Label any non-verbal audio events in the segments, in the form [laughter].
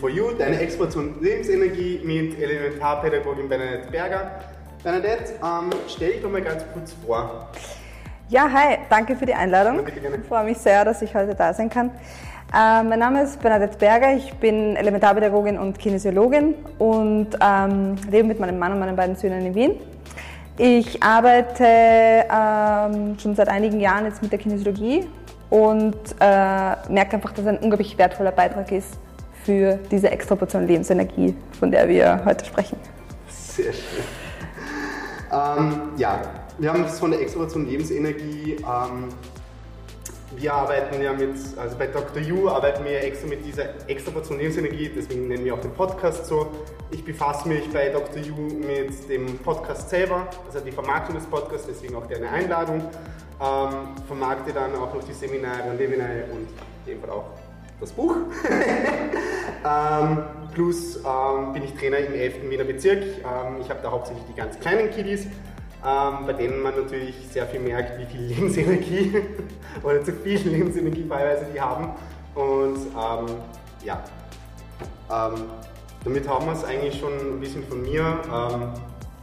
for You, deine Exploration Lebensenergie mit Elementarpädagogin Bernadette Berger. Bernadette, ähm, stell dich doch mal ganz kurz vor. Ja, hi, danke für die Einladung. Ich freue mich sehr, dass ich heute da sein kann. Äh, mein Name ist Bernadette Berger, ich bin Elementarpädagogin und Kinesiologin und ähm, lebe mit meinem Mann und meinen beiden Söhnen in Wien. Ich arbeite ähm, schon seit einigen Jahren jetzt mit der Kinesiologie und äh, merke einfach, dass es ein unglaublich wertvoller Beitrag ist für diese Extraportion Lebensenergie, von der wir heute sprechen. Sehr schön. Ähm, ja, wir haben das von der Extraportion Lebensenergie. Ähm, wir arbeiten ja mit, also bei Dr. You arbeiten wir ja extra mit dieser Extraportion Lebensenergie, deswegen nennen wir auch den Podcast so. Ich befasse mich bei Dr. You mit dem Podcast selber, also die Vermarktung des Podcasts, deswegen auch deine Einladung ähm, vermarkte dann auch noch die Seminare und Webinare und in dem Fall auch das Buch. [laughs] ähm, plus ähm, bin ich Trainer im 11. Wiener Bezirk. Ähm, ich habe da hauptsächlich die ganz kleinen Kiddies, ähm, bei denen man natürlich sehr viel merkt, wie viel [laughs] Lebensenergie oder zu viel Lebensenergie teilweise die haben. Und ähm, ja, damit haben wir es eigentlich schon ein bisschen von mir.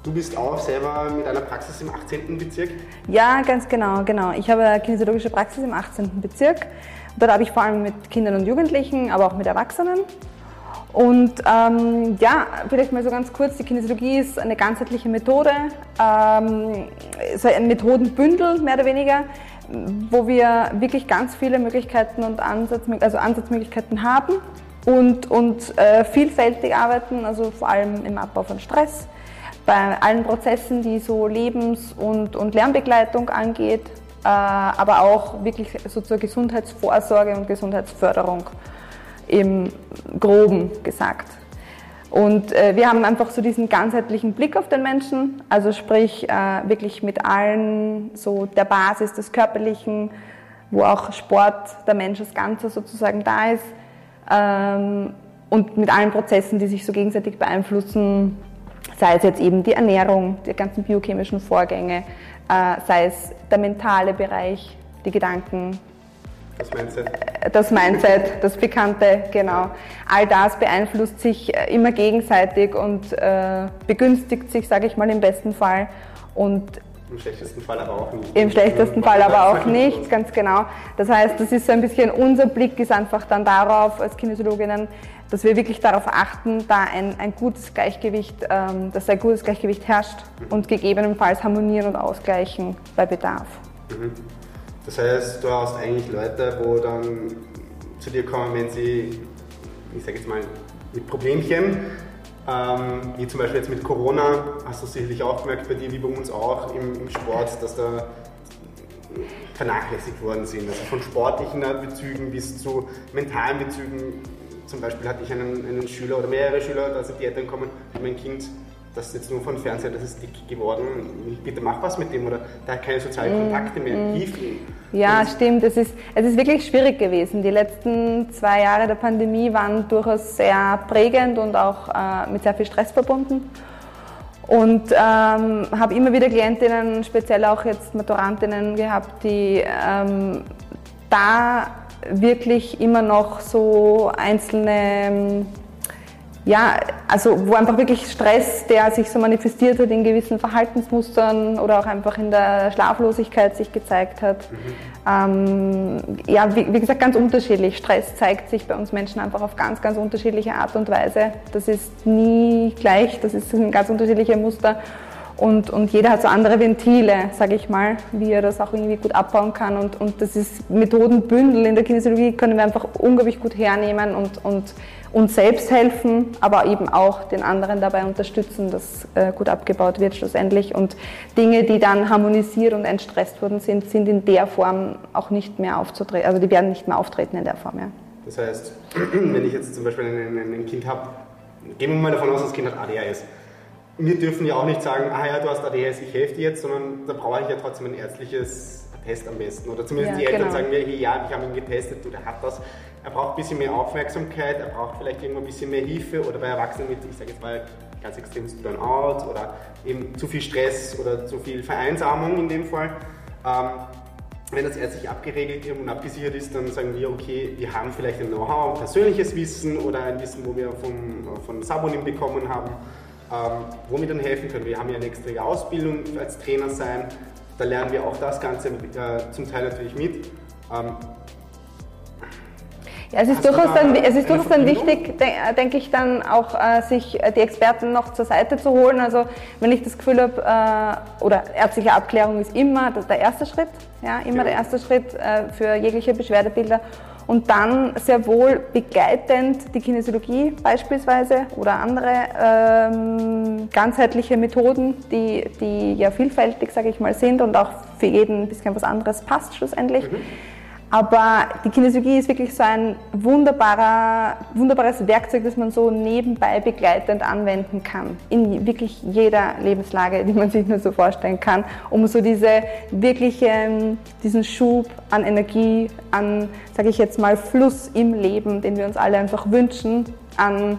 Du bist auch selber mit einer Praxis im 18. Bezirk? Ja, ganz genau, genau. Ich habe eine kinesiologische Praxis im 18. Bezirk. Dort habe ich vor allem mit Kindern und Jugendlichen, aber auch mit Erwachsenen. Und ähm, ja, vielleicht mal so ganz kurz, die Kinesiologie ist eine ganzheitliche Methode, ähm, so ein Methodenbündel mehr oder weniger, wo wir wirklich ganz viele Möglichkeiten und Ansatz, also Ansatzmöglichkeiten haben und, und äh, vielfältig arbeiten, also vor allem im Abbau von Stress, bei allen Prozessen, die so Lebens- und, und Lernbegleitung angeht, aber auch wirklich so zur Gesundheitsvorsorge und Gesundheitsförderung im Groben gesagt. Und äh, wir haben einfach so diesen ganzheitlichen Blick auf den Menschen, also sprich äh, wirklich mit allen, so der Basis des Körperlichen, wo auch Sport, der Mensch als Ganzer sozusagen da ist, ähm, und mit allen Prozessen, die sich so gegenseitig beeinflussen, sei es jetzt eben die Ernährung, die ganzen biochemischen Vorgänge, äh, sei es der mentale Bereich, die Gedanken. Das Mindset. Äh, das Mindset, das Bekannte, genau. All das beeinflusst sich äh, immer gegenseitig und begünstigt sich, sage ich mal, im besten Fall. Und im schlechtesten Fall aber auch nicht. Im schlechtesten Fall aber auch nicht, ganz genau. Das heißt, das ist so ein bisschen unser Blick ist einfach dann darauf als Kinesiologinnen, dass wir wirklich darauf achten, da ein, ein gutes Gleichgewicht, ähm, dass ein gutes Gleichgewicht herrscht mhm. und gegebenenfalls harmonieren und ausgleichen bei Bedarf. Mhm. Das heißt, du hast eigentlich Leute, wo dann zu dir kommen, wenn sie, ich sage jetzt mal, mit Problemchen ähm, wie zum Beispiel jetzt mit Corona, hast du sicherlich auch gemerkt, bei dir wie bei uns auch im, im Sport, dass da vernachlässigt worden sind. Also von sportlichen Bezügen bis zu mentalen Bezügen. Zum Beispiel hatte ich einen, einen Schüler oder mehrere Schüler, da sind die Eltern kommen, mein Kind das ist jetzt nur von Fernseher, das ist dick geworden. Bitte mach was mit dem oder da hat keine sozialen mm, Kontakte mehr. Mm. Hilf ihm. Ja, und stimmt. Es ist, es ist wirklich schwierig gewesen. Die letzten zwei Jahre der Pandemie waren durchaus sehr prägend und auch äh, mit sehr viel Stress verbunden. Und ähm, habe immer wieder Klientinnen, speziell auch jetzt Maturantinnen gehabt, die ähm, da wirklich immer noch so einzelne ja, also wo einfach wirklich Stress, der sich so manifestiert hat in gewissen Verhaltensmustern oder auch einfach in der Schlaflosigkeit sich gezeigt hat. Mhm. Ähm, ja, wie, wie, gesagt, ganz unterschiedlich. Stress zeigt sich bei uns Menschen einfach auf ganz, ganz unterschiedliche Art und Weise. Das ist nie gleich, das ist ein ganz unterschiedlicher Muster. Und, und jeder hat so andere Ventile, sage ich mal, wie er das auch irgendwie gut abbauen kann. Und, und das ist Methodenbündel in der Kinesiologie, können wir einfach unglaublich gut hernehmen und, und uns selbst helfen, aber eben auch den anderen dabei unterstützen, dass äh, gut abgebaut wird schlussendlich. Und Dinge, die dann harmonisiert und entstresst worden sind, sind in der Form auch nicht mehr aufzutreten, also die werden nicht mehr auftreten in der Form. Ja. Das heißt, [clears throat] wenn ich jetzt zum Beispiel ein, ein Kind habe, gehen wir mal davon aus, das Kind hat ADHS. Wir dürfen ja auch nicht sagen, ah ja, du hast ADHS, ich helfe dir jetzt, sondern da brauche ich ja trotzdem ein ärztliches Test am besten. Oder zumindest ja, die Eltern genau. sagen mir, ja, ich habe ihn getestet, du, der hat das. Er braucht ein bisschen mehr Aufmerksamkeit, er braucht vielleicht irgendwo ein bisschen mehr Hilfe oder bei Erwachsenen mit, ich sage jetzt mal, ganz extremes Burnout oder eben zu viel Stress oder zu viel Vereinsamung in dem Fall. Ähm, wenn das ärztlich abgeregelt und abgesichert ist, dann sagen wir, okay, wir haben vielleicht ein Know-how, persönliches Wissen oder ein Wissen, wo wir vom, von Sabonim bekommen haben, ähm, wo wir dann helfen können. Wir haben ja eine extra Ausbildung als Trainer sein, da lernen wir auch das Ganze äh, zum Teil natürlich mit. Ähm, ja, es ist Hast durchaus dann, es ist durchaus dann wichtig, denke ich, dann auch äh, sich die Experten noch zur Seite zu holen. Also wenn ich das Gefühl habe, äh, oder ärztliche Abklärung ist immer das der erste Schritt, ja, immer ja. der erste Schritt äh, für jegliche Beschwerdebilder. Und dann sehr wohl begleitend die Kinesiologie beispielsweise oder andere ähm, ganzheitliche Methoden, die, die ja vielfältig, sage ich mal, sind und auch für jeden ein bisschen was anderes passt schlussendlich. Mhm aber die Kinesiologie ist wirklich so ein wunderbares Werkzeug, das man so nebenbei begleitend anwenden kann. In wirklich jeder Lebenslage, die man sich nur so vorstellen kann, um so diese wirkliche, diesen Schub an Energie, an, sage ich jetzt mal, Fluss im Leben, den wir uns alle einfach wünschen, an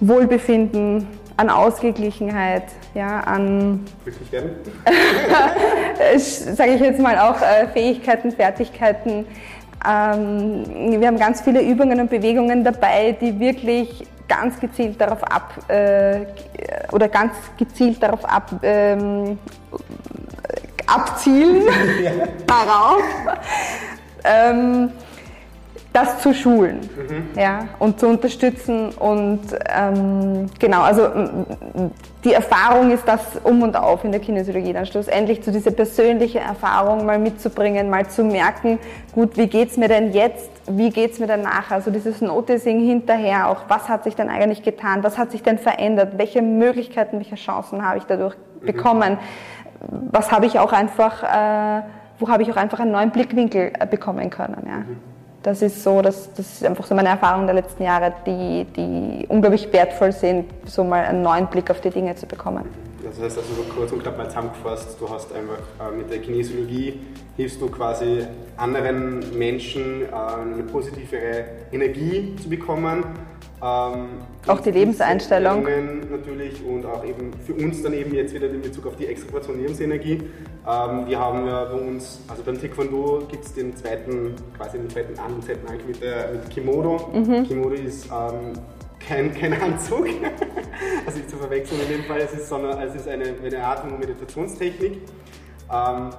Wohlbefinden, an Ausgeglichenheit, ja, an glücklich werden, [laughs] sage ich jetzt mal auch äh, Fähigkeiten, Fertigkeiten. Ähm, wir haben ganz viele Übungen und Bewegungen dabei, die wirklich ganz gezielt darauf ab äh, oder ganz gezielt darauf ab ähm, abzielen [laughs] darauf. Das zu schulen mhm. ja, und zu unterstützen. Und ähm, genau, also die Erfahrung ist das um und auf in der Kinesiologie, dann schlussendlich zu dieser persönliche Erfahrung mal mitzubringen, mal zu merken, gut, wie geht's mir denn jetzt, wie geht's mir denn nachher? Also dieses Noticing hinterher auch, was hat sich denn eigentlich getan, was hat sich denn verändert, welche Möglichkeiten, welche Chancen habe ich dadurch mhm. bekommen, was habe ich auch einfach, äh, wo habe ich auch einfach einen neuen Blickwinkel äh, bekommen können. Ja. Mhm das ist so, dass, das ist einfach so meine Erfahrung der letzten Jahre, die, die unglaublich wertvoll sind, so mal einen neuen Blick auf die Dinge zu bekommen. Das heißt also so kurz und knapp mal zusammengefasst, du hast einfach äh, mit der Kinesiologie hilfst du quasi anderen Menschen äh, eine positivere Energie zu bekommen, ähm, auch die Lebenseinstellung. Natürlich und auch eben für uns dann eben jetzt wieder in Bezug auf die Extraportion Lebensenergie. Ähm, wir haben ja bei uns, also beim Taekwondo gibt es den zweiten, quasi den zweiten An, zweiten Ank mit, der, mit Kimodo. Mhm. Kimodo ist ähm, kein, kein Anzug, [laughs] also nicht zu verwechseln in dem Fall, es ist, sondern es ist eine, eine Atmung- und Meditationstechnik. Ähm,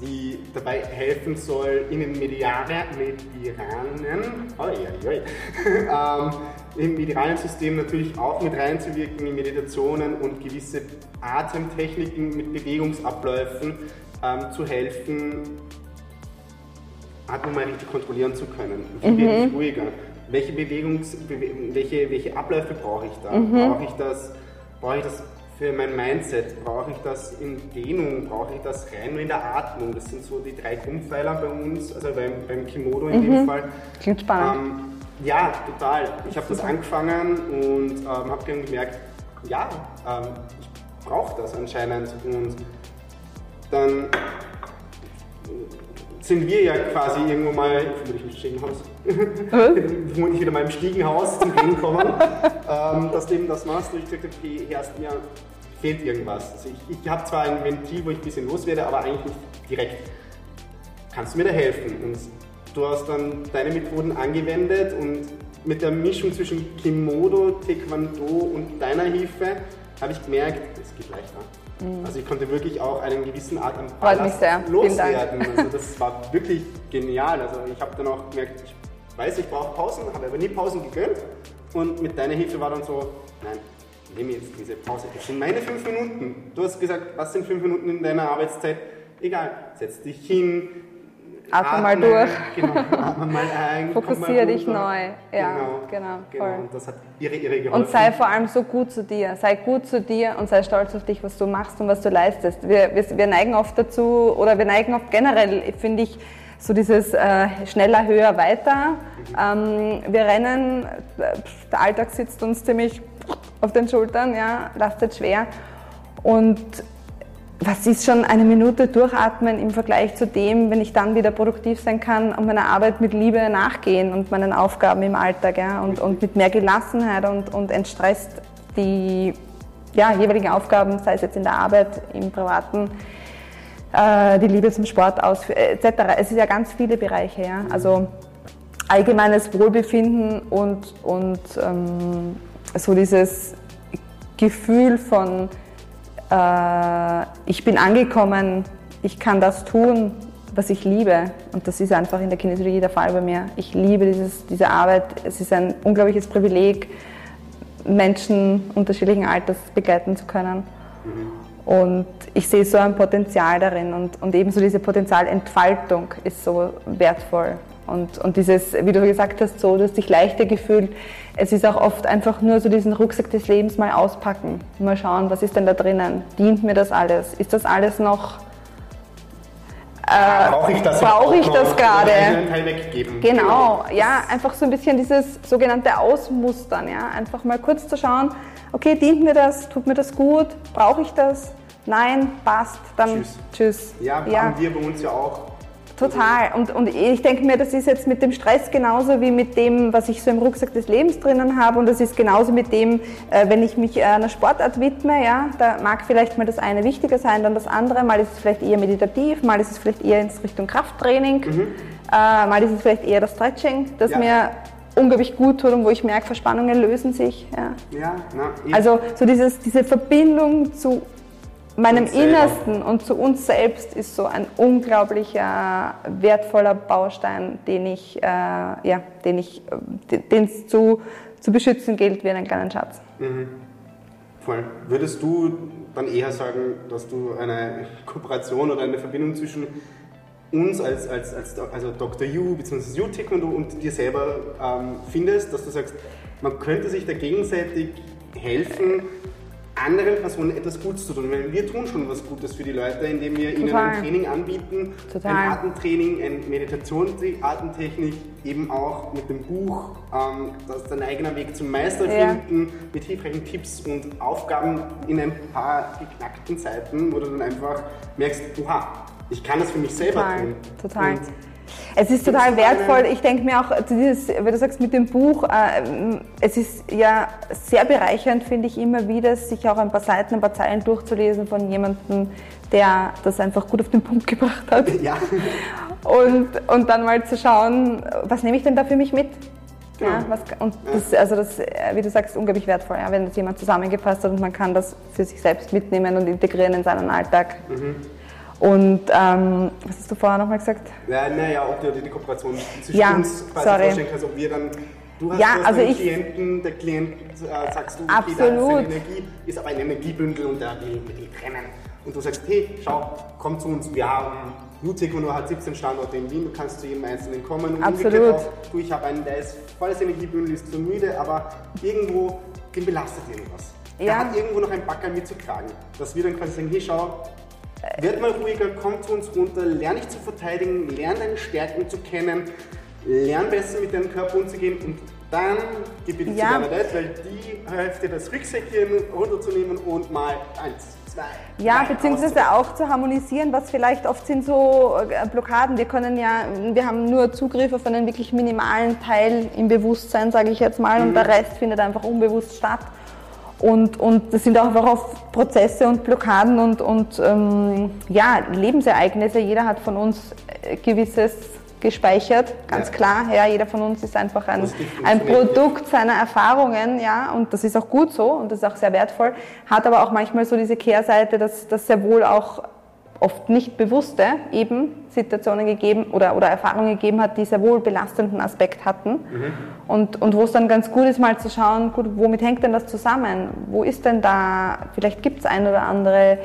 die dabei helfen soll, in den mediane, medianen, oi, oi, oi, [laughs] ähm, im medialen System natürlich auch mit reinzuwirken in Meditationen und gewisse Atemtechniken mit Bewegungsabläufen ähm, zu helfen, Atmung mal richtig kontrollieren zu können. Wie mhm. werde ich ruhiger? Welche, Bewegungs, welche, welche Abläufe brauche ich da? Mhm. Brauche ich das, brauche ich das für mein Mindset? Brauche ich das in Dehnung? Brauche ich das rein nur in der Atmung? Das sind so die drei Grundpfeiler bei uns, also beim, beim Kimodo in mhm. dem Fall. Klingt spannend. Ähm, ja, total. Ich habe das angefangen und ähm, habe dann gemerkt, ja, ähm, ich brauche das anscheinend. Und dann sind wir ja quasi irgendwo mal, vermutlich im Stiegenhaus, vermutlich [laughs] wieder mal im Stiegenhaus zum Gehen kommen, [laughs] ähm, dass du eben das machst, wo ich gesagt habe, okay, erst mir fehlt irgendwas. Also ich, ich habe zwar ein Ventil, wo ich ein bisschen loswerde, aber eigentlich nicht direkt. Kannst du mir da helfen? Und du hast dann deine Methoden angewendet und mit der Mischung zwischen Kimodo, Taekwondo und deiner Hilfe habe ich gemerkt, es geht leichter. Mhm. Also ich konnte wirklich auch einen gewissen Art an Ballast loswerden. [laughs] Also das war wirklich genial. Also ich habe dann auch gemerkt, ich weiß, ich brauche Pausen, habe aber nie Pausen gegönnt. Und mit deiner Hilfe war dann so, nein, nehme jetzt diese Pause. Das sind meine fünf Minuten. Du hast gesagt, was sind fünf Minuten in deiner Arbeitszeit? Egal, setz dich hin, Atme mal durch. Genau, atme mal ein. Fokussiere dich neu. Ja, genau. genau, genau. Und das hat ihre, ihre geholfen. Und sei vor allem so gut zu dir. Sei gut zu dir und sei stolz auf dich, was du machst und was du leistest. Wir, wir, wir neigen oft dazu, oder wir neigen oft generell, finde ich, so dieses äh, schneller, höher, weiter. Mhm. Ähm, wir rennen, der Alltag sitzt uns ziemlich auf den Schultern, ja, lastet schwer. Und was ist schon eine Minute durchatmen im Vergleich zu dem, wenn ich dann wieder produktiv sein kann und meiner Arbeit mit Liebe nachgehen und meinen Aufgaben im Alltag ja, und, und mit mehr Gelassenheit und, und entstresst die ja, jeweiligen Aufgaben, sei es jetzt in der Arbeit, im Privaten, äh, die Liebe zum Sport ausführen, etc. Es ist ja ganz viele Bereiche, ja. Also allgemeines Wohlbefinden und, und ähm, so dieses Gefühl von, äh, ich bin angekommen, ich kann das tun, was ich liebe. Und das ist einfach in der Kinesiologie der Fall bei mir. Ich liebe dieses, diese Arbeit. Es ist ein unglaubliches Privileg, Menschen unterschiedlichen Alters begleiten zu können. Mhm. Und ich sehe so ein Potenzial darin und, und ebenso diese Potenzialentfaltung ist so wertvoll. Und, und dieses, wie du gesagt hast, so, du hast dich leichter gefühlt. Es ist auch oft einfach nur so diesen Rucksack des Lebens mal auspacken. Mal schauen, was ist denn da drinnen? Dient mir das alles? Ist das alles noch äh, brauche ich das, brauch ich das gerade? Genau, genau, ja, einfach so ein bisschen dieses sogenannte Ausmustern, ja, einfach mal kurz zu schauen, okay, dient mir das, tut mir das gut, brauche ich das? Nein, passt, dann tschüss. tschüss. Ja, ja, haben wir bei uns ja auch Total. Und, und ich denke mir, das ist jetzt mit dem Stress genauso wie mit dem, was ich so im Rucksack des Lebens drinnen habe. Und das ist genauso mit dem, äh, wenn ich mich einer Sportart widme. Ja, da mag vielleicht mal das eine wichtiger sein, dann das andere. Mal ist es vielleicht eher meditativ, mal ist es vielleicht eher in Richtung Krafttraining, mhm. äh, mal ist es vielleicht eher das Stretching, das ja. mir unglaublich gut tut und wo ich merke, Verspannungen lösen sich. Ja. ja na, also so dieses, diese Verbindung zu meinem Innersten und zu uns selbst ist so ein unglaublicher wertvoller Baustein, den ich, äh, ja, den ich, den es zu, zu beschützen gilt wie einen kleinen Schatz. Mhm. Voll. Würdest du dann eher sagen, dass du eine [laughs] Kooperation oder eine Verbindung zwischen uns als, als, als also Dr. Yu bzw. Yu Taekwondo und dir selber ähm, findest, dass du sagst, man könnte sich da gegenseitig helfen, anderen Personen etwas Gutes zu tun. Weil wir tun schon was Gutes für die Leute, indem wir ihnen ein Training anbieten, Total. ein Atemtraining, eine Meditationsatemtechnik, eben auch mit dem Buch, ähm, das ist dein eigener Weg zum Meister finden, ja. mit hilfreichen Tipps und Aufgaben in ein paar geknackten Seiten, wo du dann einfach merkst, oha, ich kann das für mich selber Total. tun. Total. Und es ist total wertvoll. Ich denke mir auch, dieses, wenn du sagst mit dem Buch, äh, es ist ja sehr bereichernd, finde ich immer wieder, sich auch ein paar Seiten, ein paar Zeilen durchzulesen von jemandem, der das einfach gut auf den Punkt gebracht hat. Ja. Und, und dann mal zu schauen, was nehme ich denn da für mich mit? Ja, ja was, und das, also das, wie du sagst, unglaublich wertvoll, ja, wenn das jemand zusammengefasst hat und man kann das für sich selbst mitnehmen und integrieren in seinen Alltag. Mhm. Und ähm, was hast du vorher nochmal gesagt? Ja, naja, ob du die Kooperation zwischen ja, uns quasi sorry. vorstellen kannst, ob wir dann Du hast, ja, du also ich, Klienten, der Klient äh, sagst du, okay, da Energie, ist aber ein Energiebündel und der will mit dir trennen. Und du sagst, hey, schau, komm zu uns, wir haben Nutaekono hat 17 Standorte in Wien, du kannst zu jedem Einzelnen kommen. Und absolut. Auch, du, ich habe einen, der ist volles Energiebündel, ist zu müde, aber irgendwo, den belastet irgendwas. Ja. Der hat irgendwo noch ein Backer mitzutragen. Dass wir dann quasi sagen, hey, schau, Werd mal ruhiger, komm zu uns runter, lerne dich zu verteidigen, lerne deine Stärken zu kennen, lerne besser mit deinem Körper umzugehen und dann gib bitte ja. zu deiner Leute, weil die hilft dir das Rücksäckchen runterzunehmen und mal eins, zwei. Ja, beziehungsweise auch zu harmonisieren, was vielleicht oft sind so äh, Blockaden. Wir können ja, wir haben nur Zugriff auf einen wirklich minimalen Teil im Bewusstsein, sage ich jetzt mal, mhm. und der Rest findet einfach unbewusst statt. Und, und das sind auch einfach oft Prozesse und Blockaden und, und ähm, ja, Lebensereignisse. Jeder hat von uns äh, gewisses gespeichert, ganz ja. klar. Ja, jeder von uns ist einfach ein, ein Produkt seiner Erfahrungen, ja, und das ist auch gut so und das ist auch sehr wertvoll. Hat aber auch manchmal so diese Kehrseite, dass das sehr wohl auch oft nicht bewusste eben Situationen gegeben oder, oder Erfahrungen gegeben hat, die sehr wohl belastenden Aspekt hatten. Mhm. Und, und wo es dann ganz gut ist, mal zu schauen, gut, womit hängt denn das zusammen? Wo ist denn da, vielleicht gibt es ein oder andere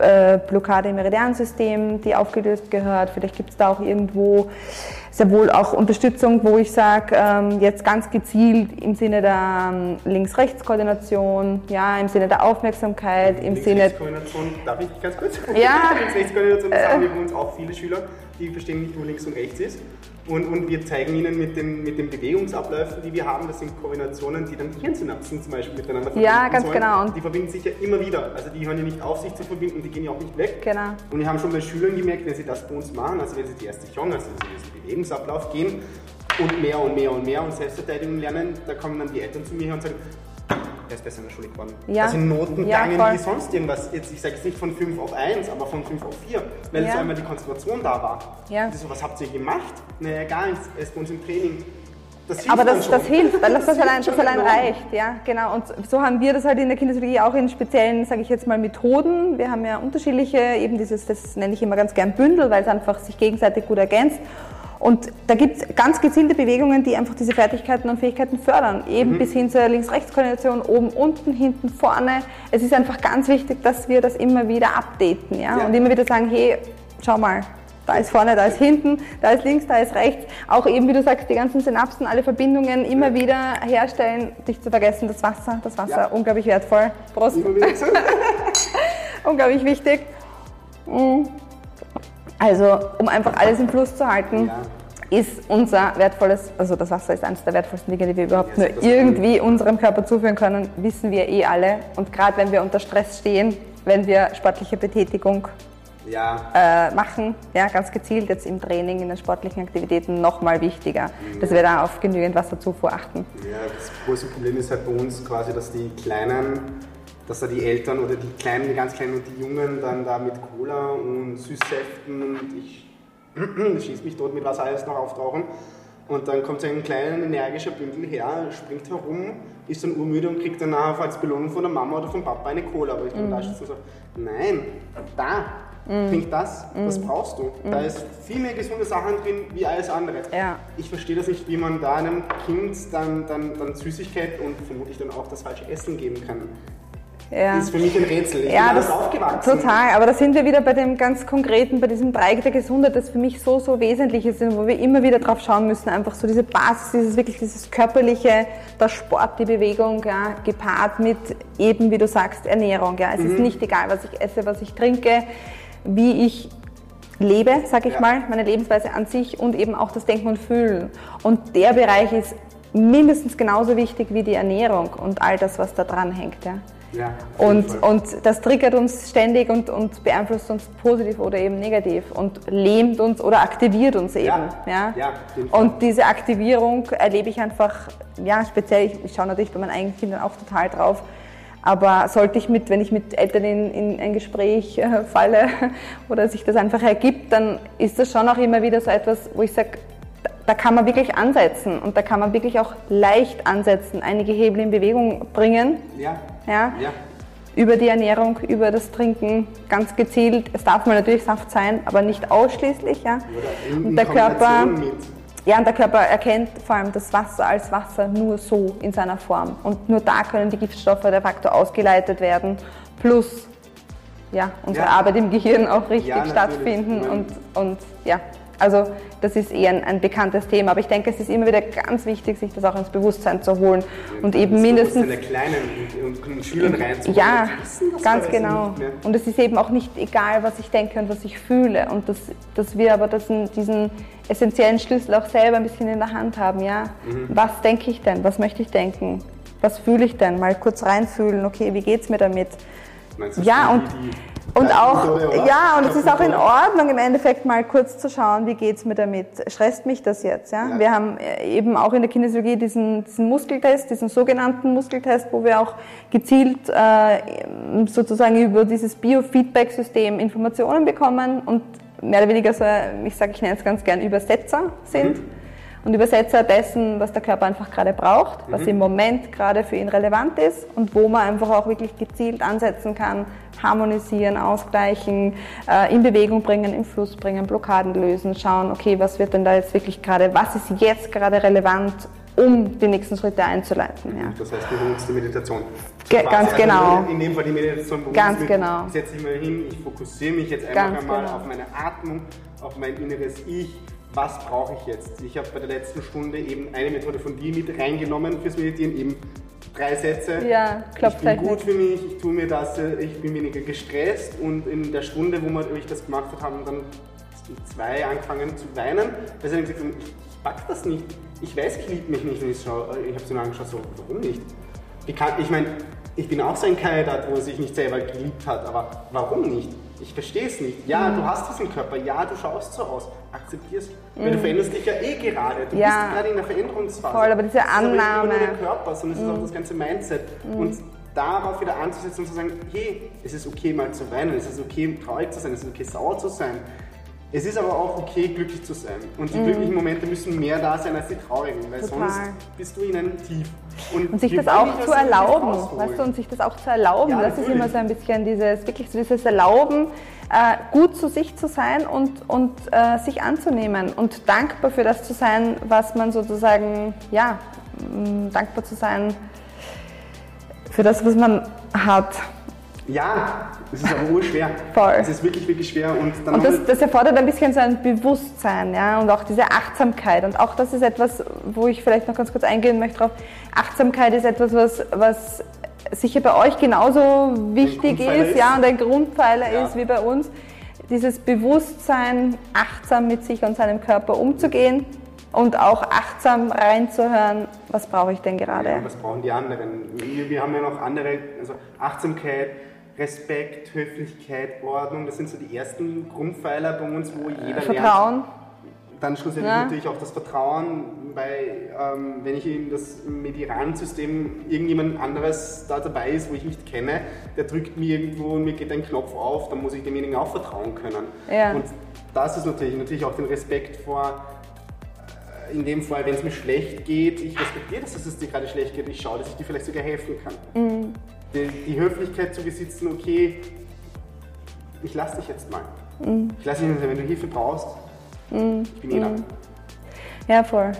äh, Blockade im Meridiansystem, die aufgelöst gehört. Vielleicht gibt es da auch irgendwo sehr wohl auch Unterstützung, wo ich sage, ähm, jetzt ganz gezielt im Sinne der ähm, Links-Rechts-Koordination, ja, im Sinne der Aufmerksamkeit, im Links Sinne... Links-Rechts-Koordination, darf ich ganz kurz? Ja. [laughs] Links-Rechts-Koordination, das äh, haben wir bei uns auch viele Schüler, die verstehen nicht, wo links und rechts ist. Und, und wir zeigen Ihnen mit den, mit den Bewegungsabläufen, die wir haben, das sind Kombinationen, die dann Hirnsynapsen zum Beispiel miteinander verbinden Ja, ganz sollen. genau. Und die verbinden sich ja immer wieder. Also die hören ja nicht auf, sich zu verbinden, die gehen ja auch nicht weg. Genau. Und wir haben schon bei Schülern gemerkt, wenn sie das bei uns machen, also wenn sie die erste Chong, also diesen Bewegungsablauf gehen und mehr und mehr und mehr und Selbstverteidigung lernen, da kommen dann die Eltern zu mir und sagen, er ist besser in der Schule geworden. Ja. Sind Noten Ja, gegangen voll. wie sonst irgendwas. Jetzt, ich sage jetzt nicht von 5 auf 1, aber von 5 auf 4, weil Ja. so einmal die Konzentration da war. Ja. Und so, was habt ihr gemacht? Naja, gar nichts. Er ist bei uns im Training. Das hilft Aber das, das hilft, weil [laughs] das, das, hilft allein, das allein reicht, ja, genau. Und so haben wir das halt in der Kinesiologie auch in speziellen, sage ich jetzt mal, Methoden. Wir haben ja unterschiedliche, eben dieses, das nenne ich immer ganz gern Bündel, weil es einfach sich gegenseitig gut ergänzt. Und da gibt es ganz gezielte Bewegungen, die einfach diese Fertigkeiten und Fähigkeiten fördern. Mhm. Eben bis hin zur Links-Rechts-Koordination, oben, unten, hinten, vorne. Es ist einfach ganz wichtig, dass wir das immer wieder updaten, ja, Ja. und immer wieder sagen, hey, schau mal, da ist vorne, da ist hinten, da ist links, da ist rechts. Auch eben, wie du sagst, die ganzen Synapsen, alle Verbindungen immer wieder herstellen. Nicht zu vergessen, das Wasser, das Wasser, Ja. unglaublich wertvoll. Prost, [laughs] unglaublich wichtig. Mm. Also, um einfach alles im Fluss zu halten, Ja. ist unser wertvolles, also das Wasser ist eines der wertvollsten Dinge, die wir überhaupt nur irgendwie unserem Körper zuführen können, wissen wir eh alle. Und gerade wenn wir unter Stress stehen, wenn wir sportliche Betätigung Ja, äh, machen, ja, ganz gezielt jetzt im Training, in den sportlichen Aktivitäten noch mal wichtiger, dass wir da auf genügend Wasserzufuhr achten. Ja, das große Problem ist halt bei uns quasi, dass die Kleinen, dass da die Eltern oder die Kleinen, die ganz Kleinen und die Jungen dann da mit Cola und Süßsäften und ich [clears throat] schieß mich tot mit was alles noch auftauchen. Und dann kommt so ein kleiner, energischer Bündel her, springt herum, ist dann urmüde und kriegt dann nachher als Belohnung von der Mama oder vom Papa eine Cola. Aber ich dann da sitze und so, nein, da, trink das, das brauchst du. Da ist viel mehr gesunde Sachen drin wie alles andere. Ja. Ich verstehe das nicht, wie man da einem Kind dann, dann, dann Süßigkeit und vermutlich dann auch das falsche Essen geben kann. Ja. Das ist für mich ein Rätsel. Ich Ja, bin das aufgewachsen. total. Aber da sind wir wieder bei dem ganz Konkreten, bei diesem Dreieck der Gesundheit, das für mich so, so wesentlich ist, und wo wir immer wieder drauf schauen müssen. Einfach so diese Basis, dieses wirklich dieses körperliche, der Sport, die Bewegung, ja, gepaart mit eben, wie du sagst, Ernährung. Ja. Es ist Mhm. nicht egal, was ich esse, was ich trinke, wie ich lebe, sag ich Ja. mal, meine Lebensweise an sich und eben auch das Denken und Fühlen. Und der Bereich ist mindestens genauso wichtig wie die Ernährung und all das, was da dran hängt. Ja. Ja, Und, und das triggert uns ständig und, und beeinflusst uns positiv oder eben negativ und lähmt uns oder aktiviert uns eben. Ja, Ja, ja. Und diese Aktivierung erlebe ich einfach, ja, speziell, ich, ich schaue natürlich bei meinen eigenen Kindern auch total drauf. Aber sollte ich mit, wenn ich mit Eltern in, in ein Gespräch äh, falle [laughs] oder sich das einfach ergibt, dann ist das schon auch immer wieder so etwas, wo ich sage, da- kann man wirklich ansetzen und da kann man wirklich auch leicht ansetzen, einige Hebel in Bewegung bringen. ja, Ja? ja. Über die Ernährung, über das Trinken, ganz gezielt. Es darf mal natürlich Saft sein, aber nicht ausschließlich. Ja? Und der Körper, mit. ja, und der Körper erkennt vor allem das Wasser als Wasser nur so in seiner Form. Und nur da können die Giftstoffe de facto ausgeleitet werden. Plus ja, unsere Ja. Arbeit im Gehirn auch richtig Ja, stattfinden. Und, und ja, also das ist eher ein, ein bekanntes Thema. Aber ich denke, es ist immer wieder ganz wichtig, sich das auch ins Bewusstsein zu holen. Und eben Das mindestens der Kleinen und, und, Schülern reinzuholen. ja, das ganz genau. Und es ist eben auch nicht egal, was ich denke und was ich fühle. Und dass, dass wir aber diesen, diesen essentiellen Schlüssel auch selber ein bisschen in der Hand haben. Ja? Mhm. Was denke ich denn? Was möchte ich denken? Was fühle ich denn? Mal kurz reinfühlen, okay, wie geht es mir damit? Meinst du, Ja, die- und, die- und auch, ja, und es ist auch in? Ordnung, im Endeffekt mal kurz zu schauen, wie geht's mir damit? Stresst mich das jetzt? Ja? Ja. Wir haben äh, eben auch in der Kinesiologie diesen, diesen Muskeltest, diesen sogenannten Muskeltest, wo wir auch gezielt äh, sozusagen über dieses Biofeedback-System Informationen bekommen und mehr oder weniger so, ich sage, ich nenne es ganz gern Übersetzer sind. Mhm. Und Übersetzer dessen, was der Körper einfach gerade braucht, was Mhm. im Moment gerade für ihn relevant ist und wo man einfach auch wirklich gezielt ansetzen kann, harmonisieren, ausgleichen, äh, in Bewegung bringen, im Fluss bringen, Blockaden lösen, schauen, okay, was wird denn da jetzt wirklich gerade, was ist jetzt gerade relevant, um die nächsten Schritte einzuleiten. Ja. Das heißt, du nutzt die Meditation. Ge- ganz also genau. In dem Fall die Meditation. wo Ganz ich mit- genau. Ich setze mich mal hin, ich fokussiere mich jetzt einfach Ganz einmal genau. auf meine Atmung, auf mein inneres Ich. Was brauche ich jetzt? Ich habe bei der letzten Stunde eben eine Methode von dir mit reingenommen fürs Meditieren, eben drei Sätze. Ja, Ich bin gut für mich, ich tue mir das, ich bin weniger gestresst und in der Stunde, wo wir, ich das gemacht habe, haben dann zwei angefangen zu weinen, weil sie dann gesagt haben, ich, ich pack das nicht. Ich weiß, ich liebe mich nicht und ich, ich habe sie nur angeschaut, so, warum nicht? Kann, ich meine, ich bin auch so ein Kandidat, wo er sich nicht selber geliebt hat, aber warum nicht? Ich verstehe es nicht. Ja, mhm. du hast diesen Körper, ja, du schaust so aus, akzeptier es. Mhm. Weil du veränderst dich ja eh gerade. Du ja. bist gerade in der Veränderungsphase. Voll, aber diese Annahme. Es ist aber nicht nur der Körper, sondern es ist auch mhm. das ganze Mindset. Mhm. Und darauf wieder anzusetzen und zu sagen, hey, es ist okay mal zu weinen, es ist okay traurig zu sein, es ist okay sauer zu sein. Es ist aber auch okay, glücklich zu sein. Und die mm. glücklichen Momente müssen mehr da sein als die traurigen, weil Total. sonst bist du in einem Tief. Und, und sich das auch zu erlauben, weißt du, und sich das auch zu erlauben, ja, das natürlich. ist immer so ein bisschen dieses, wirklich so dieses Erlauben, äh, gut zu sich zu sein und, und äh, sich anzunehmen und dankbar für das zu sein, was man sozusagen, ja, dankbar zu sein für das, was man hat. Ja, es ist aber urschwer. Voll. Es ist wirklich, wirklich schwer. Und, dann und das, das, erfordert ein bisschen so ein Bewusstsein ja, und auch diese Achtsamkeit. Und auch das ist etwas, wo ich vielleicht noch ganz kurz eingehen möchte drauf. Achtsamkeit ist etwas, was, was sicher bei euch genauso wichtig ist, ist, ja, und ein Grundpfeiler ja. ist wie bei uns. Dieses Bewusstsein, achtsam mit sich und seinem Körper umzugehen und auch achtsam reinzuhören, was brauche ich denn gerade? Ja, was brauchen die anderen? Wir, wir haben ja noch andere, also Achtsamkeit, Respekt, Höflichkeit, Ordnung, das sind so die ersten Grundpfeiler bei uns, wo jeder Vertrauen. lernt. Dann schlussendlich ja. natürlich auch das Vertrauen, weil ähm, wenn ich in das Mediterran-System irgendjemand anderes da dabei ist, wo ich nicht kenne, der drückt mir irgendwo und mir geht ein Knopf auf, dann muss ich demjenigen auch vertrauen können. Ja. Und das ist natürlich, natürlich auch den Respekt vor äh, in dem Fall, wenn es mir schlecht geht, ich respektiere das, dass es dir gerade schlecht geht, ich schaue, dass ich dir vielleicht sogar helfen kann. Mhm die, Höflichkeit zu besitzen, okay, ich lasse dich jetzt mal. Mhm. Ich lasse dich nicht, wenn du Hilfe brauchst, mhm. ich bin eh da. Mhm. Ja, voll.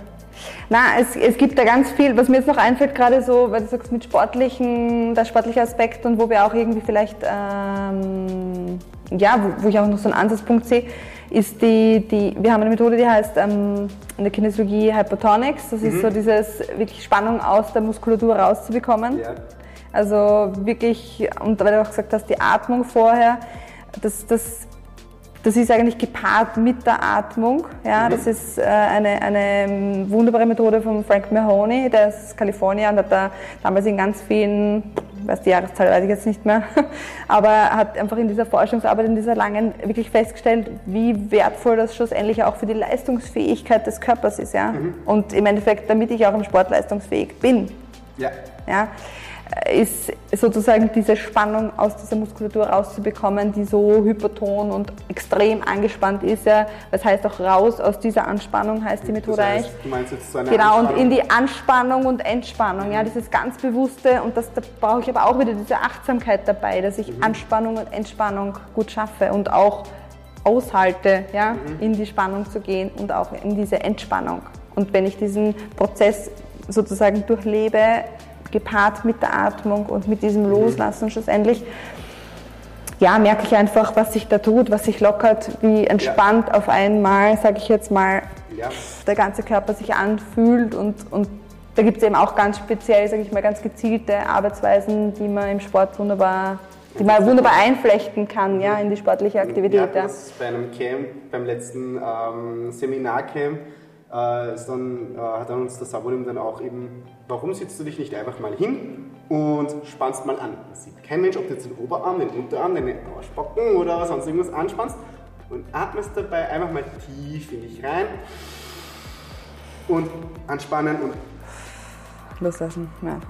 Na, es, es gibt da ganz viel, was mir jetzt noch einfällt, gerade so, weil du sagst, mit sportlichen, der sportliche Aspekt und wo wir auch irgendwie vielleicht, ähm, ja, wo, wo, ich auch noch so einen Ansatzpunkt sehe, ist die, die, wir haben eine Methode, die heißt ähm, in der Kinesiologie Hypertonics. Das mhm. ist so dieses wirklich Spannung aus der Muskulatur rauszubekommen. Ja. Also wirklich, und weil du auch gesagt hast, die Atmung vorher, das, das, das ist eigentlich gepaart mit der Atmung. Ja, mhm. Das ist äh, eine, eine wunderbare Methode von Frank Mahoney, der ist Kalifornier und hat da damals in ganz vielen, weiß die Jahreszahl weiß ich jetzt nicht mehr, [laughs] aber hat einfach in dieser Forschungsarbeit, in dieser langen, wirklich festgestellt, wie wertvoll das schlussendlich auch für die Leistungsfähigkeit des Körpers ist. Ja? Mhm. Und im Endeffekt, damit ich auch im Sport leistungsfähig bin. Ja. ja? Ist sozusagen diese Spannung aus dieser Muskulatur rauszubekommen, die so hyperton und extrem angespannt ist. Ja. Das heißt auch raus aus dieser Anspannung heißt die Methode das heißt. Du meinst jetzt so eine Genau, und in die Anspannung und Entspannung, mhm. ja, dieses ganz bewusste und das, da brauche ich aber auch wieder diese Achtsamkeit dabei, dass ich mhm. Anspannung und Entspannung gut schaffe und auch aushalte, ja, mhm. in die Spannung zu gehen und auch in diese Entspannung. Und wenn ich diesen Prozess sozusagen durchlebe, gepaart mit der Atmung und mit diesem. Loslassen schlussendlich, ja, merke ich einfach, was sich da tut, was sich lockert, wie entspannt ja. auf einmal, sage ich jetzt mal, ja. der ganze Körper sich anfühlt und, und da gibt es eben auch ganz speziell, sage ich mal, ganz gezielte Arbeitsweisen, die man im Sport wunderbar, die man wunderbar einflechten kann, ja, in die sportliche Aktivität. Ja, das bei einem Camp, beim letzten ähm, Seminarcamp, äh, ist dann, äh, hat dann uns der Sabonim dann auch eben Warum sitzt du dich nicht einfach mal hin und spannst mal an? Das sieht kein Mensch, ob du jetzt den Oberarm, den Unterarm, den Arschbacken oder sonst irgendwas anspannst und atmest dabei einfach mal tief in dich rein und anspannen und loslassen. Ja,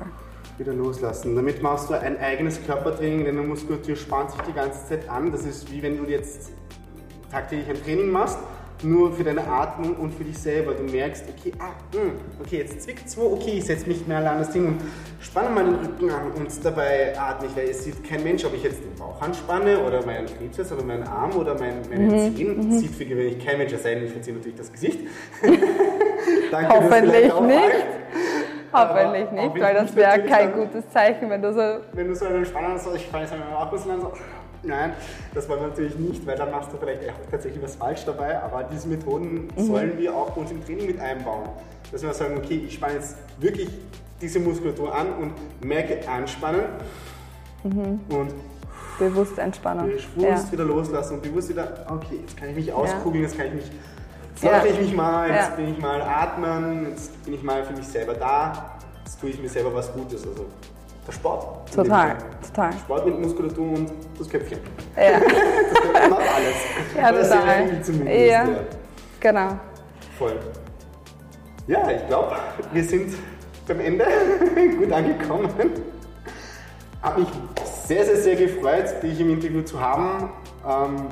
Wieder loslassen. Damit machst du ein eigenes Körpertraining, denn die Muskulatur spannt sich die ganze Zeit an. Das ist wie wenn du jetzt tagtäglich ein Training machst nur für deine Atmung und für dich selber. Du merkst, okay, ah, mh, hm, okay, jetzt zwickt es wo, okay, ich setze mich mehr an das Ding und spanne mal den Rücken an und dabei atme ich, weil es sieht kein Mensch, ob ich jetzt den Bauch anspanne oder meinen Trizeps oder meinen Arm oder mein, meine mhm. Zehen. Mhm. Sieht für gewöhnlich kein Mensch, es sei denn, ich verziehe natürlich das Gesicht. [laughs] Danke, Hoffentlich nicht. Hoffentlich nicht, weil das wäre kein gutes Zeichen, wenn du so. Wenn du so einen Spanner hast, ich auch ein bisschen so. Nein, das wollen wir natürlich nicht, weil dann machst du vielleicht auch tatsächlich was falsch dabei. Aber diese Methoden mhm. sollen wir auch bei uns im Training mit einbauen. Dass wir sagen, okay, ich spanne jetzt wirklich diese Muskulatur an und merke anspannen mhm. und bewusst entspannen. Bewusst ja. wieder loslassen und bewusst wieder, okay, jetzt kann ich mich auskugeln, jetzt kann ich mich, jetzt ja. ich mich mal, jetzt ja. bin ich mal atmen, jetzt bin ich mal für mich selber da, jetzt tue ich mir selber was Gutes. Also Sport. Total, total. Sport mit Muskulatur und das Köpfchen. Ja, [laughs] Das Köpfchen macht alles. ja Oder sehr total. zumindest. Ja, genau. Voll. Ja, ich glaube, wir sind beim Ende [laughs] gut angekommen. Hat mich sehr, sehr, sehr gefreut, dich im Interview zu haben. Ähm,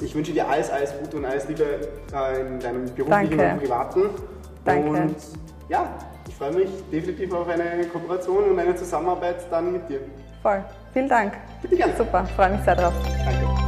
ich wünsche dir alles, alles Gute und alles Liebe äh, in deinem beruflichen Danke. und privaten. Danke. Und ja, freue mich definitiv auf eine Kooperation und eine Zusammenarbeit dann mit dir. Voll. Vielen Dank. Bitte gerne. Super, freue mich sehr drauf. Danke.